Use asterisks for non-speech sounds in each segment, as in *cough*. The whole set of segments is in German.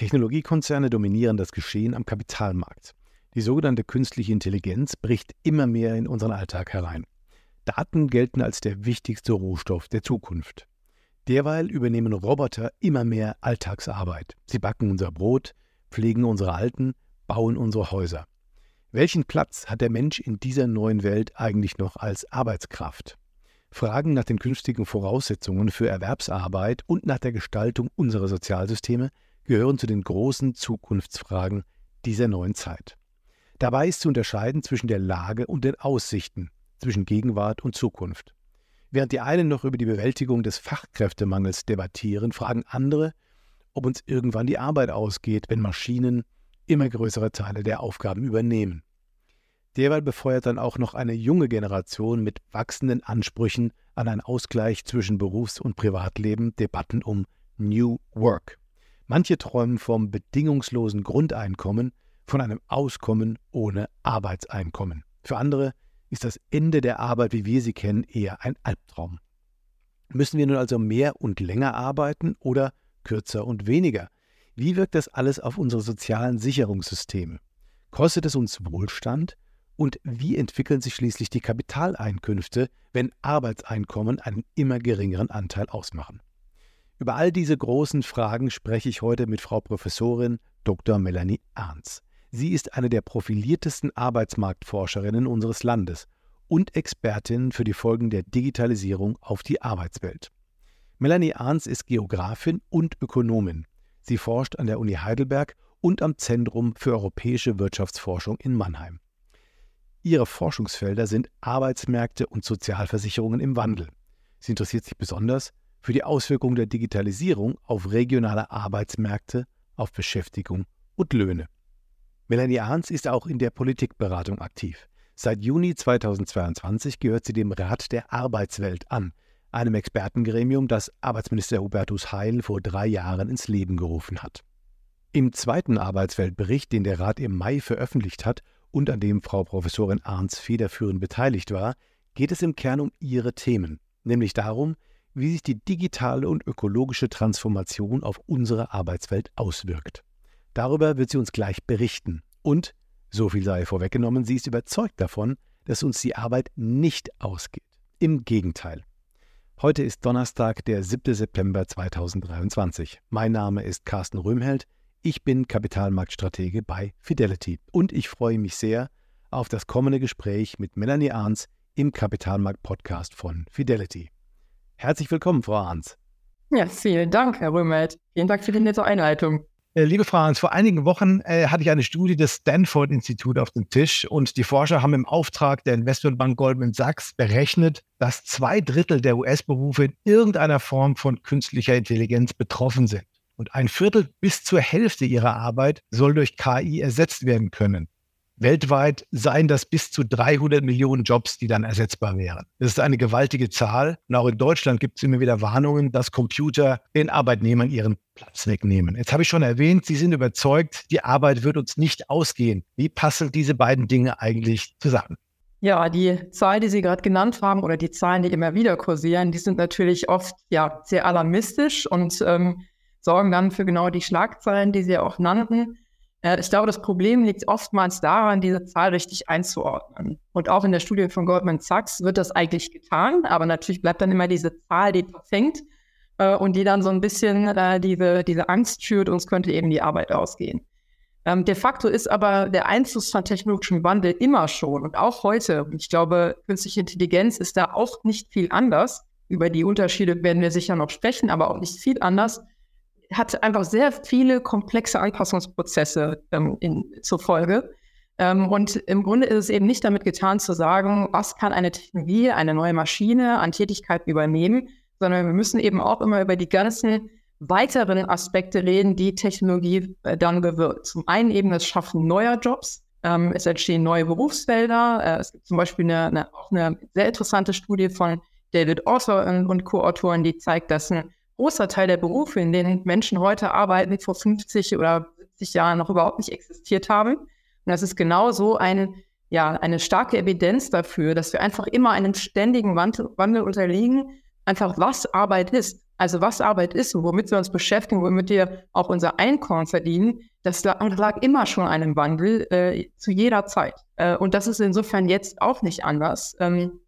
Technologiekonzerne dominieren das Geschehen am Kapitalmarkt. Die sogenannte künstliche Intelligenz bricht immer mehr in unseren Alltag herein. Daten gelten als der wichtigste Rohstoff der Zukunft. Derweil übernehmen Roboter immer mehr Alltagsarbeit. Sie backen unser Brot, pflegen unsere Alten, bauen unsere Häuser. Welchen Platz hat der Mensch in dieser neuen Welt eigentlich noch als Arbeitskraft? Fragen nach den künftigen Voraussetzungen für Erwerbsarbeit und nach der Gestaltung unserer Sozialsysteme gehören zu den großen Zukunftsfragen dieser neuen Zeit. Dabei ist zu unterscheiden zwischen der Lage und den Aussichten, zwischen Gegenwart und Zukunft. Während die einen noch über die Bewältigung des Fachkräftemangels debattieren, fragen andere, ob uns irgendwann die Arbeit ausgeht, wenn Maschinen immer größere Teile der Aufgaben übernehmen. Derweil befeuert dann auch noch eine junge Generation mit wachsenden Ansprüchen an einen Ausgleich zwischen Berufs- und Privatleben Debatten um New Work. Manche träumen vom bedingungslosen Grundeinkommen, von einem Auskommen ohne Arbeitseinkommen. Für andere ist das Ende der Arbeit, wie wir sie kennen, eher ein Albtraum. Müssen wir nun also mehr und länger arbeiten oder kürzer und weniger? Wie wirkt das alles auf unsere sozialen Sicherungssysteme? Kostet es uns Wohlstand? Und wie entwickeln sich schließlich die Kapitaleinkünfte, wenn Arbeitseinkommen einen immer geringeren Anteil ausmachen? Über all diese großen Fragen spreche ich heute mit Frau Professorin Dr. Melanie Arns. Sie ist eine der profiliertesten Arbeitsmarktforscherinnen unseres Landes und Expertin für die Folgen der Digitalisierung auf die Arbeitswelt. Melanie Arns ist Geografin und Ökonomin. Sie forscht an der Uni Heidelberg und am Zentrum für europäische Wirtschaftsforschung in Mannheim. Ihre Forschungsfelder sind Arbeitsmärkte und Sozialversicherungen im Wandel. Sie interessiert sich besonders für die Auswirkungen der Digitalisierung auf regionale Arbeitsmärkte, auf Beschäftigung und Löhne. Melanie Arns ist auch in der Politikberatung aktiv. Seit Juni 2022 gehört sie dem Rat der Arbeitswelt an, einem Expertengremium, das Arbeitsminister Hubertus Heil vor drei Jahren ins Leben gerufen hat. Im zweiten Arbeitsweltbericht, den der Rat im Mai veröffentlicht hat und an dem Frau Professorin Arns federführend beteiligt war, geht es im Kern um ihre Themen, nämlich darum, wie sich die digitale und ökologische Transformation auf unsere Arbeitswelt auswirkt. Darüber wird sie uns gleich berichten. Und, so viel sei vorweggenommen, sie ist überzeugt davon, dass uns die Arbeit nicht ausgeht. Im Gegenteil. Heute ist Donnerstag, der 7. September 2023. Mein Name ist Carsten Röhmheld. Ich bin Kapitalmarktstratege bei Fidelity und ich freue mich sehr auf das kommende Gespräch mit Melanie Arns im Kapitalmarkt-Podcast von Fidelity. Herzlich willkommen, Frau Arns. Ja, vielen Dank, Herr Römert. Vielen Dank für die nette Einleitung. Äh, liebe Frau Arns, vor einigen Wochen äh, hatte ich eine Studie des Stanford-Instituts auf dem Tisch und die Forscher haben im Auftrag der Investmentbank Goldman Sachs berechnet, dass zwei Drittel der US-Berufe in irgendeiner Form von künstlicher Intelligenz betroffen sind. Und ein Viertel bis zur Hälfte ihrer Arbeit soll durch KI ersetzt werden können. Weltweit seien das bis zu 300 Millionen Jobs, die dann ersetzbar wären. Das ist eine gewaltige Zahl. Und auch in Deutschland gibt es immer wieder Warnungen, dass Computer den Arbeitnehmern ihren Platz wegnehmen. Jetzt habe ich schon erwähnt, Sie sind überzeugt, die Arbeit wird uns nicht ausgehen. Wie passen diese beiden Dinge eigentlich zusammen? Ja, die Zahlen, die Sie gerade genannt haben oder die Zahlen, die immer wieder kursieren, die sind natürlich oft ja sehr alarmistisch und ähm, sorgen dann für genau die Schlagzeilen, die Sie auch nannten. Ich glaube, das Problem liegt oftmals daran, diese Zahl richtig einzuordnen. Und auch in der Studie von Goldman Sachs wird das eigentlich getan, aber natürlich bleibt dann immer diese Zahl, die verfängt äh, und die dann so ein bisschen äh, diese, diese Angst schürt, uns könnte eben die Arbeit ausgehen. Ähm, de facto ist aber der Einfluss von technologischem Wandel immer schon und auch heute. Ich glaube, künstliche Intelligenz ist da auch nicht viel anders. Über die Unterschiede werden wir sicher noch sprechen, aber auch nicht viel anders hat einfach sehr viele komplexe Anpassungsprozesse ähm, in, zur Folge. Ähm, und im Grunde ist es eben nicht damit getan zu sagen, was kann eine Technologie, eine neue Maschine an Tätigkeiten übernehmen, sondern wir müssen eben auch immer über die ganzen weiteren Aspekte reden, die Technologie äh, dann bewirkt. Zum einen eben das Schaffen neuer Jobs. Ähm, es entstehen neue Berufsfelder. Äh, es gibt zum Beispiel eine, eine, auch eine sehr interessante Studie von David Author und, und Co-Autoren, die zeigt, dass ein großer Teil der Berufe, in denen Menschen heute arbeiten, vor 50 oder 70 Jahren noch überhaupt nicht existiert haben. Und das ist genau so ein ja, eine starke Evidenz dafür, dass wir einfach immer einem ständigen Wandel, Wandel unterliegen, einfach was Arbeit ist. Also was Arbeit ist und womit wir uns beschäftigen, womit wir auch unser Einkommen verdienen, das lag, lag immer schon einem Wandel äh, zu jeder Zeit. Äh, und das ist insofern jetzt auch nicht anders. Ähm,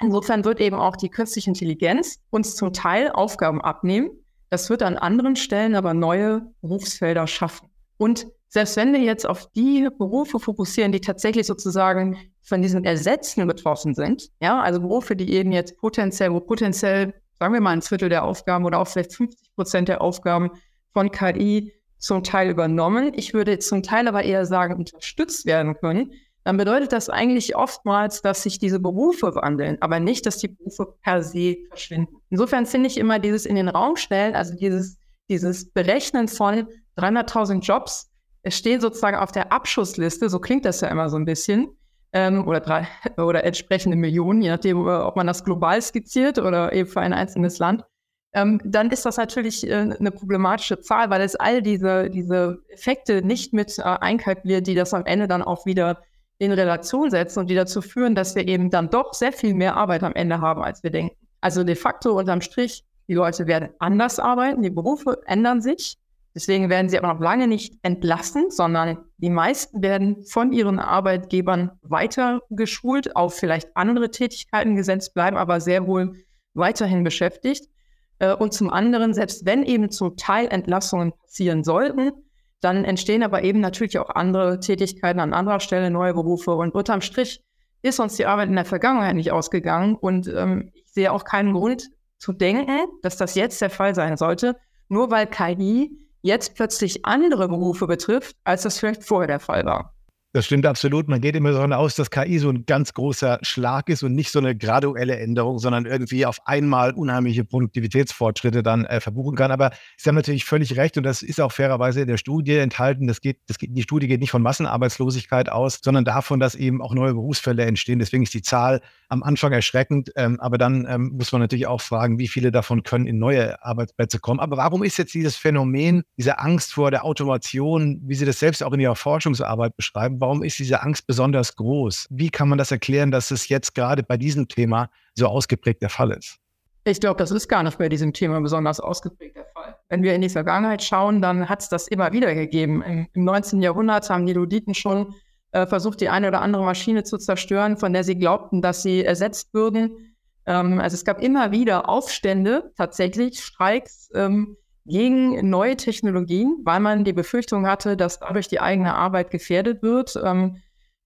insofern wird eben auch die künstliche Intelligenz uns zum Teil Aufgaben abnehmen. Das wird an anderen Stellen aber neue Berufsfelder schaffen. Und selbst wenn wir jetzt auf die Berufe fokussieren, die tatsächlich sozusagen von diesen Ersätzen betroffen sind, ja, also Berufe, die eben jetzt potenziell, wo potenziell, sagen wir mal, ein Viertel der Aufgaben oder auch vielleicht 50 Prozent der Aufgaben von KI zum Teil übernommen, ich würde zum Teil aber eher sagen, unterstützt werden können, dann bedeutet das eigentlich oftmals, dass sich diese Berufe wandeln, aber nicht, dass die Berufe per se verschwinden. Insofern finde ich immer dieses in den Raum stellen, also dieses, dieses Berechnen von 300.000 Jobs es stehen sozusagen auf der Abschussliste, so klingt das ja immer so ein bisschen, ähm, oder, drei, *laughs* oder entsprechende Millionen, je nachdem, äh, ob man das global skizziert oder eben für ein einzelnes Land, ähm, dann ist das natürlich äh, eine problematische Zahl, weil es all diese, diese Effekte nicht mit äh, einkalkuliert, die das am Ende dann auch wieder in Relation setzen und die dazu führen, dass wir eben dann doch sehr viel mehr Arbeit am Ende haben, als wir denken. Also de facto unterm Strich, die Leute werden anders arbeiten, die Berufe ändern sich. Deswegen werden sie aber noch lange nicht entlassen, sondern die meisten werden von ihren Arbeitgebern weiter geschult, auf vielleicht andere Tätigkeiten gesetzt, bleiben aber sehr wohl weiterhin beschäftigt. Äh, und zum anderen, selbst wenn eben zum Teil Entlassungen passieren sollten, dann entstehen aber eben natürlich auch andere Tätigkeiten an anderer Stelle, neue Berufe. Und unterm Strich ist uns die Arbeit in der Vergangenheit nicht ausgegangen. Und ähm, ich sehe auch keinen Grund zu denken, dass das jetzt der Fall sein sollte, nur weil KI jetzt plötzlich andere Berufe betrifft, als das vielleicht vorher der Fall war. Das stimmt absolut. Man geht immer davon aus, dass KI so ein ganz großer Schlag ist und nicht so eine graduelle Änderung, sondern irgendwie auf einmal unheimliche Produktivitätsfortschritte dann äh, verbuchen kann. Aber Sie haben natürlich völlig recht und das ist auch fairerweise in der Studie enthalten. Das geht, das geht, die Studie geht nicht von Massenarbeitslosigkeit aus, sondern davon, dass eben auch neue Berufsfälle entstehen. Deswegen ist die Zahl am Anfang erschreckend. Ähm, aber dann ähm, muss man natürlich auch fragen, wie viele davon können in neue Arbeitsplätze kommen. Aber warum ist jetzt dieses Phänomen, diese Angst vor der Automation, wie Sie das selbst auch in Ihrer Forschungsarbeit beschreiben, warum ist diese Angst besonders groß? Wie kann man das erklären, dass es jetzt gerade bei diesem Thema so ausgeprägt der Fall ist? Ich glaube, das ist gar nicht bei diesem Thema besonders ausgeprägt der Fall. Wenn wir in die Vergangenheit schauen, dann hat es das immer wieder gegeben. Im, Im 19. Jahrhundert haben die Luditen schon äh, versucht, die eine oder andere Maschine zu zerstören, von der sie glaubten, dass sie ersetzt würden. Ähm, also es gab immer wieder Aufstände, tatsächlich Streiks, ähm, gegen neue Technologien, weil man die Befürchtung hatte, dass dadurch die eigene Arbeit gefährdet wird. Ähm,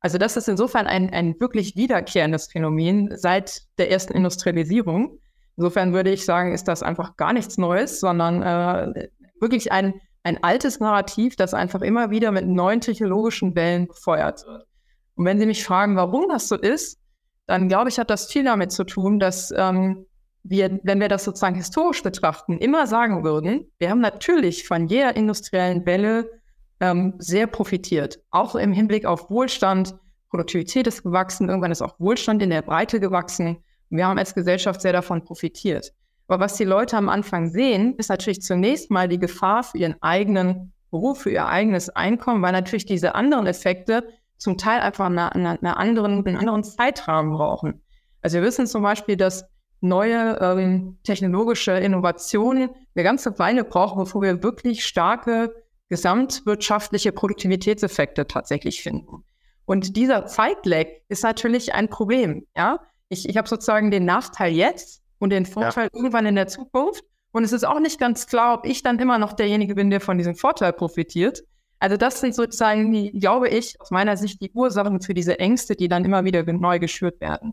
also das ist insofern ein, ein wirklich wiederkehrendes Phänomen seit der ersten Industrialisierung. Insofern würde ich sagen, ist das einfach gar nichts Neues, sondern äh, wirklich ein, ein altes Narrativ, das einfach immer wieder mit neuen technologischen Wellen befeuert wird. Und wenn Sie mich fragen, warum das so ist, dann glaube ich, hat das viel damit zu tun, dass ähm, wir, wenn wir das sozusagen historisch betrachten, immer sagen würden, wir haben natürlich von jeder industriellen Welle ähm, sehr profitiert. Auch im Hinblick auf Wohlstand, Produktivität ist gewachsen, irgendwann ist auch Wohlstand in der Breite gewachsen. Wir haben als Gesellschaft sehr davon profitiert. Aber was die Leute am Anfang sehen, ist natürlich zunächst mal die Gefahr für ihren eigenen Beruf, für ihr eigenes Einkommen, weil natürlich diese anderen Effekte zum Teil einfach eine, eine, anderen, einen anderen Zeitrahmen brauchen. Also wir wissen zum Beispiel, dass neue ähm, technologische Innovationen eine ganze Weile brauchen, bevor wir wirklich starke gesamtwirtschaftliche Produktivitätseffekte tatsächlich finden. Und dieser Zeitlag ist natürlich ein Problem. Ja? Ich, ich habe sozusagen den Nachteil jetzt und den Vorteil ja. irgendwann in der Zukunft. Und es ist auch nicht ganz klar, ob ich dann immer noch derjenige bin, der von diesem Vorteil profitiert. Also das sind sozusagen, die, glaube ich, aus meiner Sicht die Ursachen für diese Ängste, die dann immer wieder neu geschürt werden.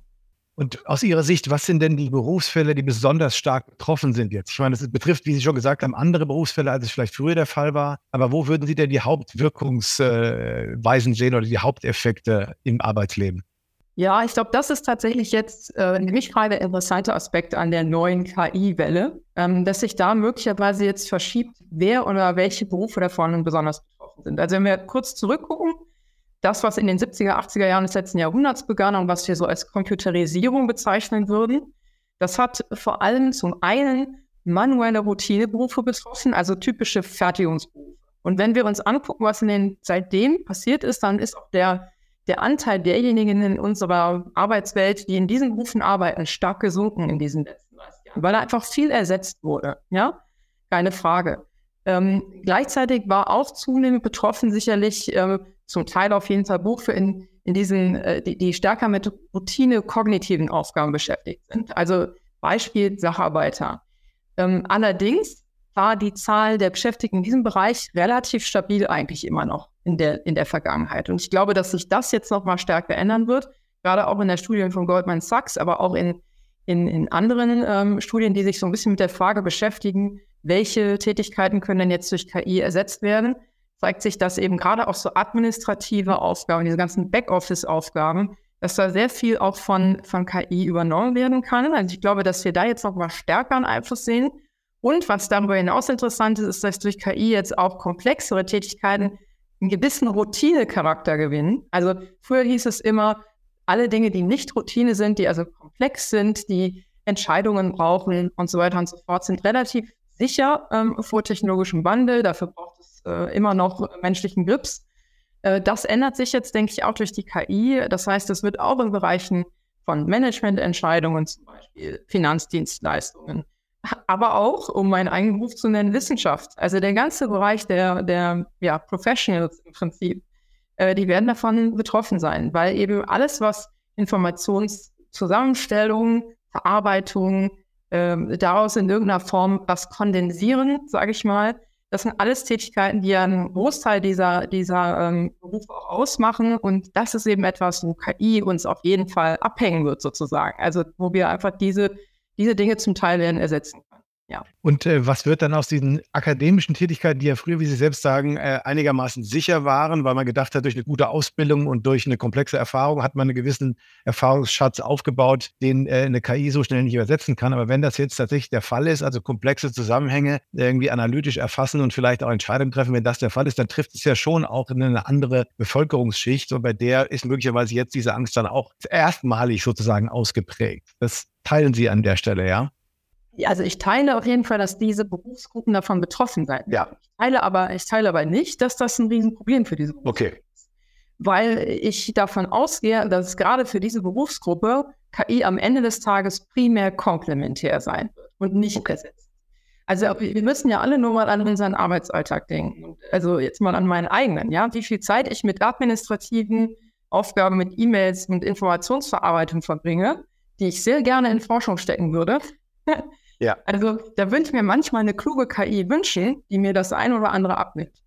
Und aus Ihrer Sicht, was sind denn die Berufsfälle, die besonders stark betroffen sind jetzt? Ich meine, es betrifft, wie Sie schon gesagt haben, andere Berufsfälle, als es vielleicht früher der Fall war. Aber wo würden Sie denn die Hauptwirkungsweisen sehen oder die Haupteffekte im Arbeitsleben? Ja, ich glaube, das ist tatsächlich jetzt äh, nämlich gerade der interessante Aspekt an der neuen KI-Welle, ähm, dass sich da möglicherweise jetzt verschiebt, wer oder welche Berufe davon besonders betroffen sind. Also wenn wir kurz zurückgucken, das, was in den 70er, 80er Jahren des letzten Jahrhunderts begann und was wir so als Computerisierung bezeichnen würden, das hat vor allem zum einen manuelle Routineberufe betroffen, also typische Fertigungsberufe. Und wenn wir uns angucken, was in den seitdem passiert ist, dann ist auch der, der Anteil derjenigen in unserer Arbeitswelt, die in diesen Berufen arbeiten, stark gesunken in diesen letzten 30 Jahren, weil da einfach viel ersetzt wurde. Ja, keine Frage. Ähm, gleichzeitig war auch zunehmend betroffen sicherlich ähm, zum Teil auf jeden Fall Berufe in, in diesen, äh, die, die stärker mit Routine kognitiven Aufgaben beschäftigt sind. Also Beispiel Sacharbeiter. Ähm, allerdings war die Zahl der Beschäftigten in diesem Bereich relativ stabil eigentlich immer noch in der, in der Vergangenheit. Und ich glaube, dass sich das jetzt noch mal stärker ändern wird, gerade auch in der Studie von Goldman Sachs, aber auch in, in, in anderen ähm, Studien, die sich so ein bisschen mit der Frage beschäftigen, welche Tätigkeiten können denn jetzt durch KI ersetzt werden, zeigt sich, dass eben gerade auch so administrative Aufgaben, diese ganzen Backoffice-Aufgaben, dass da sehr viel auch von, von KI übernommen werden kann. Also ich glaube, dass wir da jetzt noch mal stärker einen Einfluss sehen. Und was darüber hinaus interessant ist, ist, dass durch KI jetzt auch komplexere Tätigkeiten einen gewissen Routinecharakter gewinnen. Also früher hieß es immer, alle Dinge, die nicht Routine sind, die also komplex sind, die Entscheidungen brauchen und so weiter und so fort, sind relativ sicher ähm, vor technologischem Wandel. Dafür braucht es äh, immer noch menschlichen Grips. Äh, das ändert sich jetzt, denke ich, auch durch die KI. Das heißt, es wird auch in Bereichen von Managemententscheidungen, zum Beispiel Finanzdienstleistungen, aber auch, um meinen eigenen Beruf zu nennen, Wissenschaft. Also der ganze Bereich der, der ja, Professionals im Prinzip, äh, die werden davon betroffen sein, weil eben alles, was Informationszusammenstellung, Verarbeitung, äh, daraus in irgendeiner Form was kondensieren, sage ich mal, das sind alles Tätigkeiten, die einen Großteil dieser, dieser ähm, Berufe auch ausmachen. Und das ist eben etwas, wo KI uns auf jeden Fall abhängen wird, sozusagen. Also wo wir einfach diese diese Dinge zum Teil werden ersetzen. Ja. Und äh, was wird dann aus diesen akademischen Tätigkeiten, die ja früher, wie Sie selbst sagen, äh, einigermaßen sicher waren, weil man gedacht hat, durch eine gute Ausbildung und durch eine komplexe Erfahrung hat man einen gewissen Erfahrungsschatz aufgebaut, den äh, eine KI so schnell nicht übersetzen kann. Aber wenn das jetzt tatsächlich der Fall ist, also komplexe Zusammenhänge irgendwie analytisch erfassen und vielleicht auch Entscheidungen treffen, wenn das der Fall ist, dann trifft es ja schon auch in eine andere Bevölkerungsschicht und bei der ist möglicherweise jetzt diese Angst dann auch erstmalig sozusagen ausgeprägt. Das teilen Sie an der Stelle, ja? Also ich teile auf jeden Fall, dass diese Berufsgruppen davon betroffen sein. Ja. Ich teile aber, ich teile aber nicht, dass das ein Riesenproblem für diese Berufsgruppe okay. ist. Weil ich davon ausgehe, dass es gerade für diese Berufsgruppe KI am Ende des Tages primär komplementär sein wird und nicht okay. ersetzt. Also wir müssen ja alle nur mal an unseren Arbeitsalltag denken. Also jetzt mal an meinen eigenen, ja. Wie viel Zeit ich mit administrativen Aufgaben, mit E-Mails, mit Informationsverarbeitung verbringe, die ich sehr gerne in Forschung stecken würde. *laughs* Ja. Also da würde ich mir manchmal eine kluge KI wünschen, die mir das ein oder andere abnimmt.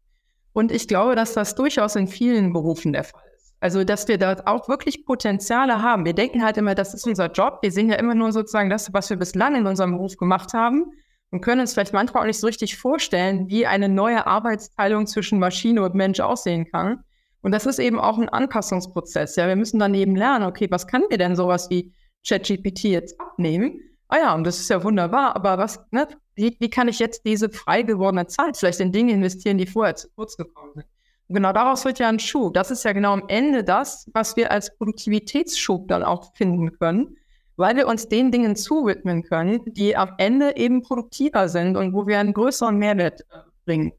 Und ich glaube, dass das durchaus in vielen Berufen der Fall ist. Also, dass wir da auch wirklich Potenziale haben. Wir denken halt immer, das ist unser Job. Wir sehen ja immer nur sozusagen das, was wir bislang in unserem Beruf gemacht haben und können uns vielleicht manchmal auch nicht so richtig vorstellen, wie eine neue Arbeitsteilung zwischen Maschine und Mensch aussehen kann. Und das ist eben auch ein Anpassungsprozess. Ja, wir müssen dann eben lernen, okay, was kann mir denn sowas wie ChatGPT jetzt abnehmen? Ah ja, und das ist ja wunderbar, aber was, ne, wie, wie kann ich jetzt diese frei gewordene Zeit vielleicht in Dinge investieren, die vorher zu kurz gekommen sind? Und genau daraus wird ja ein Schub. Das ist ja genau am Ende das, was wir als Produktivitätsschub dann auch finden können, weil wir uns den Dingen zuwidmen können, die am Ende eben produktiver sind und wo wir einen größeren Mehrwert äh, bringen.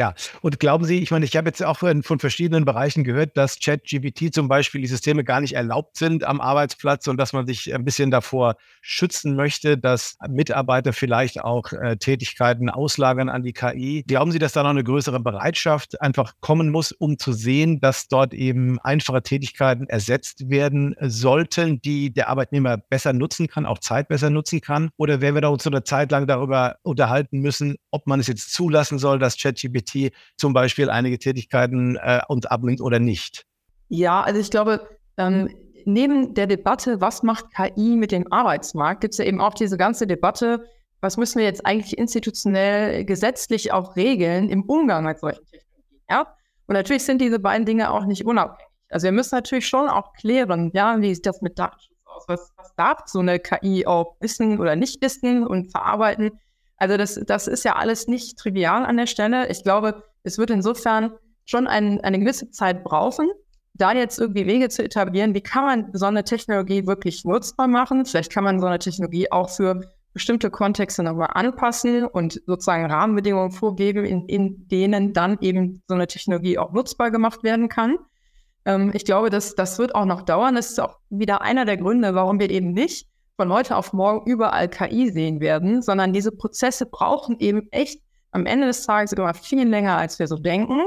Ja, und glauben Sie, ich meine, ich habe jetzt auch von, von verschiedenen Bereichen gehört, dass ChatGPT zum Beispiel die Systeme gar nicht erlaubt sind am Arbeitsplatz und dass man sich ein bisschen davor schützen möchte, dass Mitarbeiter vielleicht auch äh, Tätigkeiten auslagern an die KI. Glauben Sie, dass da noch eine größere Bereitschaft einfach kommen muss, um zu sehen, dass dort eben einfache Tätigkeiten ersetzt werden sollten, die der Arbeitnehmer besser nutzen kann, auch Zeit besser nutzen kann? Oder werden wir da uns so eine Zeit lang darüber unterhalten müssen, ob man es jetzt zulassen soll, dass ChatGPT IT zum Beispiel einige Tätigkeiten äh, uns abnimmt oder nicht? Ja, also ich glaube, ähm, neben der Debatte, was macht KI mit dem Arbeitsmarkt, gibt es ja eben auch diese ganze Debatte, was müssen wir jetzt eigentlich institutionell, gesetzlich auch regeln im Umgang mit solchen Technologien. Ja? Und natürlich sind diese beiden Dinge auch nicht unabhängig. Also wir müssen natürlich schon auch klären, ja, wie sieht das mit Datenschutz aus? Was, was darf so eine KI auch wissen oder nicht wissen und verarbeiten? Also das, das ist ja alles nicht trivial an der Stelle. Ich glaube, es wird insofern schon ein, eine gewisse Zeit brauchen, da jetzt irgendwie Wege zu etablieren, wie kann man so eine Technologie wirklich nutzbar machen? Vielleicht kann man so eine Technologie auch für bestimmte Kontexte nochmal anpassen und sozusagen Rahmenbedingungen vorgeben, in, in denen dann eben so eine Technologie auch nutzbar gemacht werden kann. Ähm, ich glaube, dass das wird auch noch dauern. Das ist auch wieder einer der Gründe, warum wir eben nicht von heute auf morgen überall KI sehen werden, sondern diese Prozesse brauchen eben echt am Ende des Tages sogar viel länger, als wir so denken.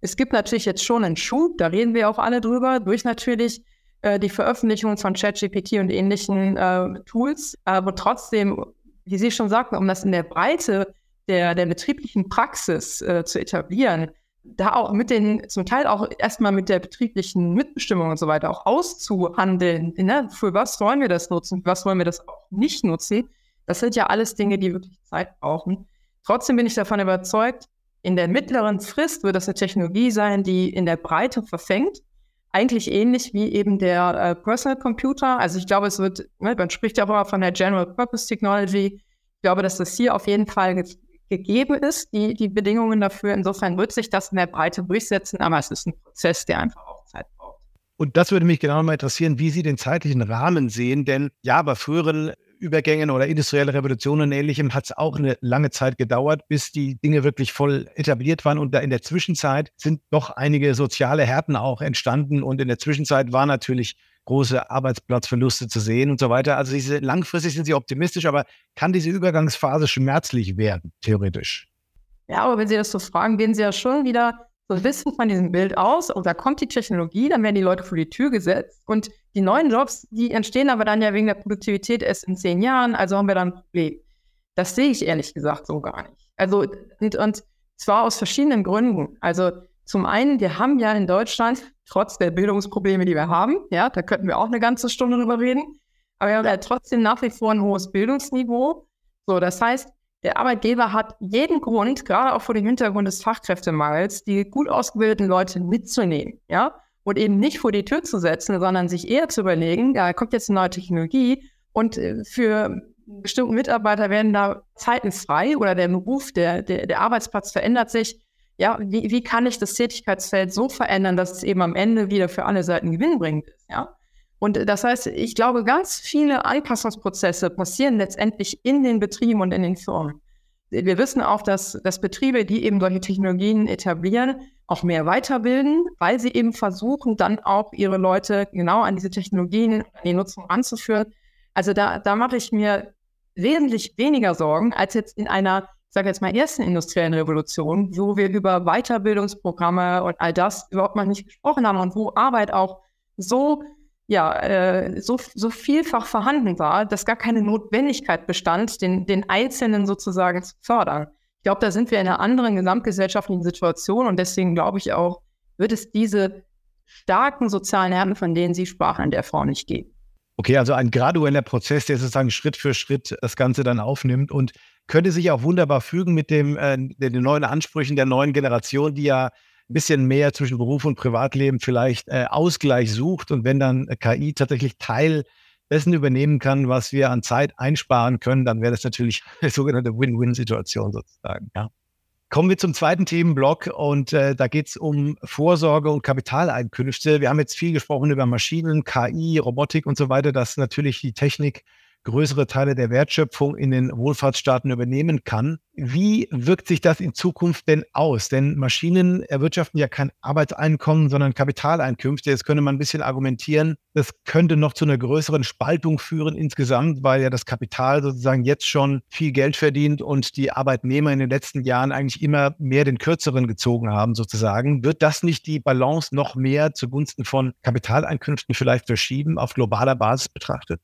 Es gibt natürlich jetzt schon einen Schub, da reden wir auch alle drüber, durch natürlich äh, die Veröffentlichung von ChatGPT und ähnlichen äh, Tools. Aber trotzdem, wie Sie schon sagten, um das in der Breite der, der betrieblichen Praxis äh, zu etablieren, da auch mit den, zum Teil auch erstmal mit der betrieblichen Mitbestimmung und so weiter auch auszuhandeln, ne? für was wollen wir das nutzen, was wollen wir das auch nicht nutzen, das sind ja alles Dinge, die wirklich Zeit brauchen. Trotzdem bin ich davon überzeugt, in der mittleren Frist wird das eine Technologie sein, die in der Breite verfängt. Eigentlich ähnlich wie eben der äh, Personal Computer. Also ich glaube, es wird, ne, man spricht ja auch immer von der General Purpose Technology. Ich glaube, dass das hier auf jeden Fall gegeben ist, die, die Bedingungen dafür. Insofern wird sich das in der Breite durchsetzen, aber es ist ein Prozess, der einfach auch Zeit braucht. Und das würde mich genau mal interessieren, wie Sie den zeitlichen Rahmen sehen, denn ja, bei früheren Übergängen oder industrielle Revolutionen und ähnlichem hat es auch eine lange Zeit gedauert, bis die Dinge wirklich voll etabliert waren. Und da in der Zwischenzeit sind doch einige soziale Härten auch entstanden. Und in der Zwischenzeit war natürlich große Arbeitsplatzverluste zu sehen und so weiter. Also diese langfristig sind sie optimistisch, aber kann diese Übergangsphase schmerzlich werden, theoretisch? Ja, aber wenn Sie das so fragen, gehen Sie ja schon wieder so ein bisschen von diesem Bild aus und da kommt die Technologie, dann werden die Leute vor die Tür gesetzt und die neuen Jobs, die entstehen aber dann ja wegen der Produktivität erst in zehn Jahren, also haben wir dann ein Problem. Das sehe ich ehrlich gesagt so gar nicht. Also, und, und zwar aus verschiedenen Gründen. Also, zum einen, wir haben ja in Deutschland, trotz der Bildungsprobleme, die wir haben, ja, da könnten wir auch eine ganze Stunde drüber reden, aber wir haben ja trotzdem nach wie vor ein hohes Bildungsniveau. So, das heißt, der Arbeitgeber hat jeden Grund, gerade auch vor dem Hintergrund des Fachkräftemangels, die gut ausgebildeten Leute mitzunehmen, ja, und eben nicht vor die Tür zu setzen, sondern sich eher zu überlegen, da kommt jetzt eine neue Technologie und äh, für bestimmte Mitarbeiter werden da Zeiten frei oder der Beruf, der, der, der Arbeitsplatz verändert sich. Ja, wie, wie kann ich das Tätigkeitsfeld so verändern, dass es eben am Ende wieder für alle Seiten gewinnbringend ist, ja? Und das heißt, ich glaube, ganz viele Anpassungsprozesse passieren letztendlich in den Betrieben und in den Firmen. Wir wissen auch, dass, dass Betriebe, die eben solche Technologien etablieren, auch mehr weiterbilden, weil sie eben versuchen, dann auch ihre Leute genau an diese Technologien, an die Nutzung anzuführen. Also da, da mache ich mir wesentlich weniger Sorgen als jetzt in einer, sage jetzt mal, ersten industriellen Revolution, wo wir über Weiterbildungsprogramme und all das überhaupt mal nicht gesprochen haben und wo Arbeit auch so ja, äh, so, so vielfach vorhanden war, dass gar keine Notwendigkeit bestand, den, den Einzelnen sozusagen zu fördern. Ich glaube, da sind wir in einer anderen gesamtgesellschaftlichen Situation und deswegen glaube ich auch, wird es diese starken sozialen Härten, von denen Sie sprachen, in der Form nicht geben. Okay, also ein gradueller Prozess, der sozusagen Schritt für Schritt das Ganze dann aufnimmt und könnte sich auch wunderbar fügen mit dem, äh, den neuen Ansprüchen der neuen Generation, die ja ein bisschen mehr zwischen Beruf und Privatleben vielleicht äh, Ausgleich sucht und wenn dann KI tatsächlich Teil dessen übernehmen kann, was wir an Zeit einsparen können, dann wäre das natürlich *laughs* eine sogenannte Win-Win-Situation sozusagen. Ja. Kommen wir zum zweiten Themenblock und äh, da geht es um Vorsorge und Kapitaleinkünfte. Wir haben jetzt viel gesprochen über Maschinen, KI, Robotik und so weiter, dass natürlich die Technik größere Teile der Wertschöpfung in den Wohlfahrtsstaaten übernehmen kann. Wie wirkt sich das in Zukunft denn aus? Denn Maschinen erwirtschaften ja kein Arbeitseinkommen, sondern Kapitaleinkünfte. Jetzt könnte man ein bisschen argumentieren, das könnte noch zu einer größeren Spaltung führen insgesamt, weil ja das Kapital sozusagen jetzt schon viel Geld verdient und die Arbeitnehmer in den letzten Jahren eigentlich immer mehr den kürzeren gezogen haben sozusagen. Wird das nicht die Balance noch mehr zugunsten von Kapitaleinkünften vielleicht verschieben auf globaler Basis betrachtet?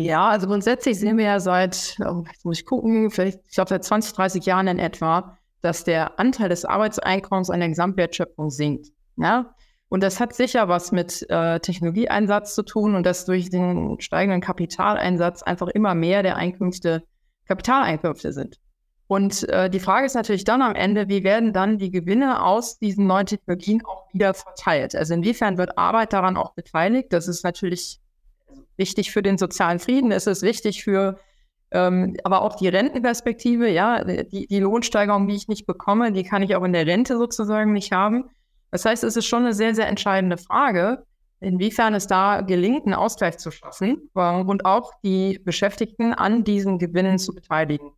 Ja, also grundsätzlich sehen wir ja seit, oh, jetzt muss ich gucken, vielleicht, ich glaube seit 20, 30 Jahren in etwa, dass der Anteil des Arbeitseinkommens an der Gesamtwertschöpfung sinkt. Ja? Und das hat sicher was mit äh, Technologieeinsatz zu tun und dass durch den steigenden Kapitaleinsatz einfach immer mehr der Einkünfte Kapitaleinkünfte sind. Und äh, die Frage ist natürlich dann am Ende, wie werden dann die Gewinne aus diesen neuen Technologien auch wieder verteilt? Also inwiefern wird Arbeit daran auch beteiligt? Das ist natürlich wichtig für den sozialen Frieden, es ist wichtig für ähm, aber auch die Rentenperspektive, ja, die, die Lohnsteigerung, die ich nicht bekomme, die kann ich auch in der Rente sozusagen nicht haben. Das heißt, es ist schon eine sehr, sehr entscheidende Frage, inwiefern es da gelingt, einen Ausgleich zu schaffen und auch die Beschäftigten an diesen Gewinnen zu beteiligen.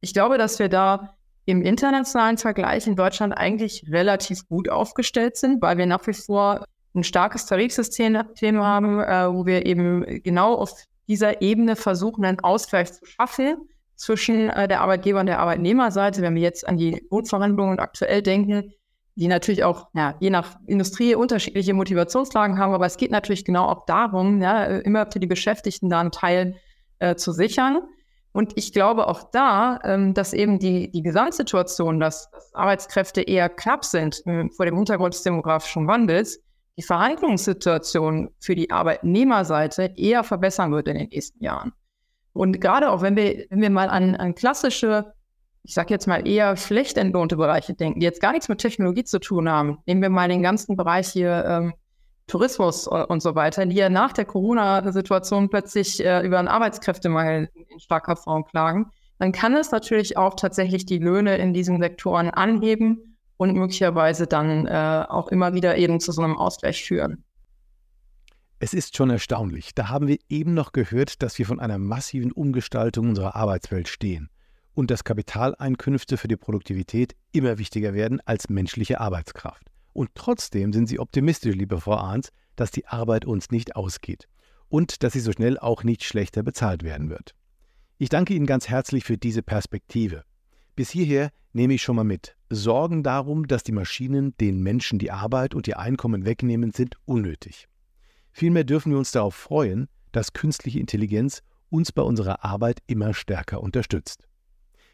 Ich glaube, dass wir da im internationalen Vergleich in Deutschland eigentlich relativ gut aufgestellt sind, weil wir nach wie vor ein starkes Tarifsystem haben, äh, wo wir eben genau auf dieser Ebene versuchen, einen Ausgleich zu schaffen zwischen äh, der Arbeitgeber- und der Arbeitnehmerseite. Wenn wir jetzt an die Lohnverhandlungen aktuell denken, die natürlich auch ja, je nach Industrie unterschiedliche Motivationslagen haben, aber es geht natürlich genau auch darum, ja, immer für die Beschäftigten da einen Teil äh, zu sichern. Und ich glaube auch da, ähm, dass eben die, die Gesamtsituation, dass, dass Arbeitskräfte eher knapp sind äh, vor dem Hintergrund des demografischen Wandels, die Verhandlungssituation für die Arbeitnehmerseite eher verbessern wird in den nächsten Jahren. Und gerade auch wenn wir, wenn wir mal an, an klassische, ich sage jetzt mal eher schlecht entlohnte Bereiche denken, die jetzt gar nichts mit Technologie zu tun haben, nehmen wir mal den ganzen Bereich hier ähm, Tourismus und so weiter, die ja nach der Corona-Situation plötzlich äh, über einen Arbeitskräftemangel in starker Form klagen, dann kann es natürlich auch tatsächlich die Löhne in diesen Sektoren anheben und möglicherweise dann äh, auch immer wieder eben zu so einem Ausgleich führen. Es ist schon erstaunlich. Da haben wir eben noch gehört, dass wir von einer massiven Umgestaltung unserer Arbeitswelt stehen und dass Kapitaleinkünfte für die Produktivität immer wichtiger werden als menschliche Arbeitskraft. Und trotzdem sind Sie optimistisch, liebe Frau Arndt, dass die Arbeit uns nicht ausgeht und dass sie so schnell auch nicht schlechter bezahlt werden wird. Ich danke Ihnen ganz herzlich für diese Perspektive. Bis hierher nehme ich schon mal mit. Sorgen darum, dass die Maschinen den Menschen die Arbeit und ihr Einkommen wegnehmen, sind unnötig. Vielmehr dürfen wir uns darauf freuen, dass künstliche Intelligenz uns bei unserer Arbeit immer stärker unterstützt.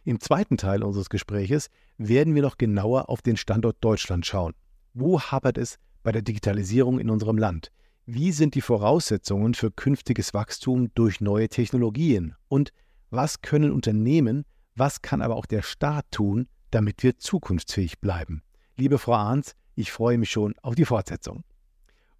Im zweiten Teil unseres Gespräches werden wir noch genauer auf den Standort Deutschland schauen. Wo hapert es bei der Digitalisierung in unserem Land? Wie sind die Voraussetzungen für künftiges Wachstum durch neue Technologien? Und was können Unternehmen was kann aber auch der Staat tun, damit wir zukunftsfähig bleiben? Liebe Frau Arns, ich freue mich schon auf die Fortsetzung.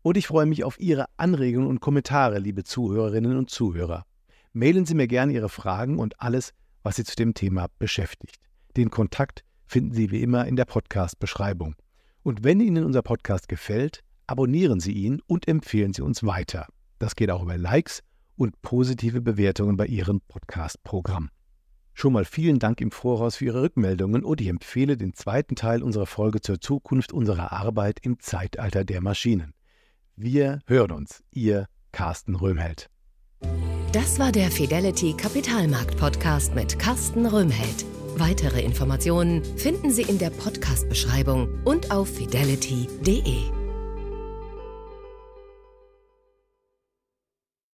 Und ich freue mich auf Ihre Anregungen und Kommentare, liebe Zuhörerinnen und Zuhörer. Mailen Sie mir gerne Ihre Fragen und alles, was Sie zu dem Thema beschäftigt. Den Kontakt finden Sie wie immer in der Podcast-Beschreibung. Und wenn Ihnen unser Podcast gefällt, abonnieren Sie ihn und empfehlen Sie uns weiter. Das geht auch über Likes und positive Bewertungen bei Ihrem Podcast-Programm. Schon mal vielen Dank im Voraus für Ihre Rückmeldungen und ich empfehle den zweiten Teil unserer Folge zur Zukunft unserer Arbeit im Zeitalter der Maschinen. Wir hören uns, Ihr Carsten Röhmheld. Das war der Fidelity Kapitalmarkt Podcast mit Carsten Röhmheld. Weitere Informationen finden Sie in der Podcast-Beschreibung und auf fidelity.de.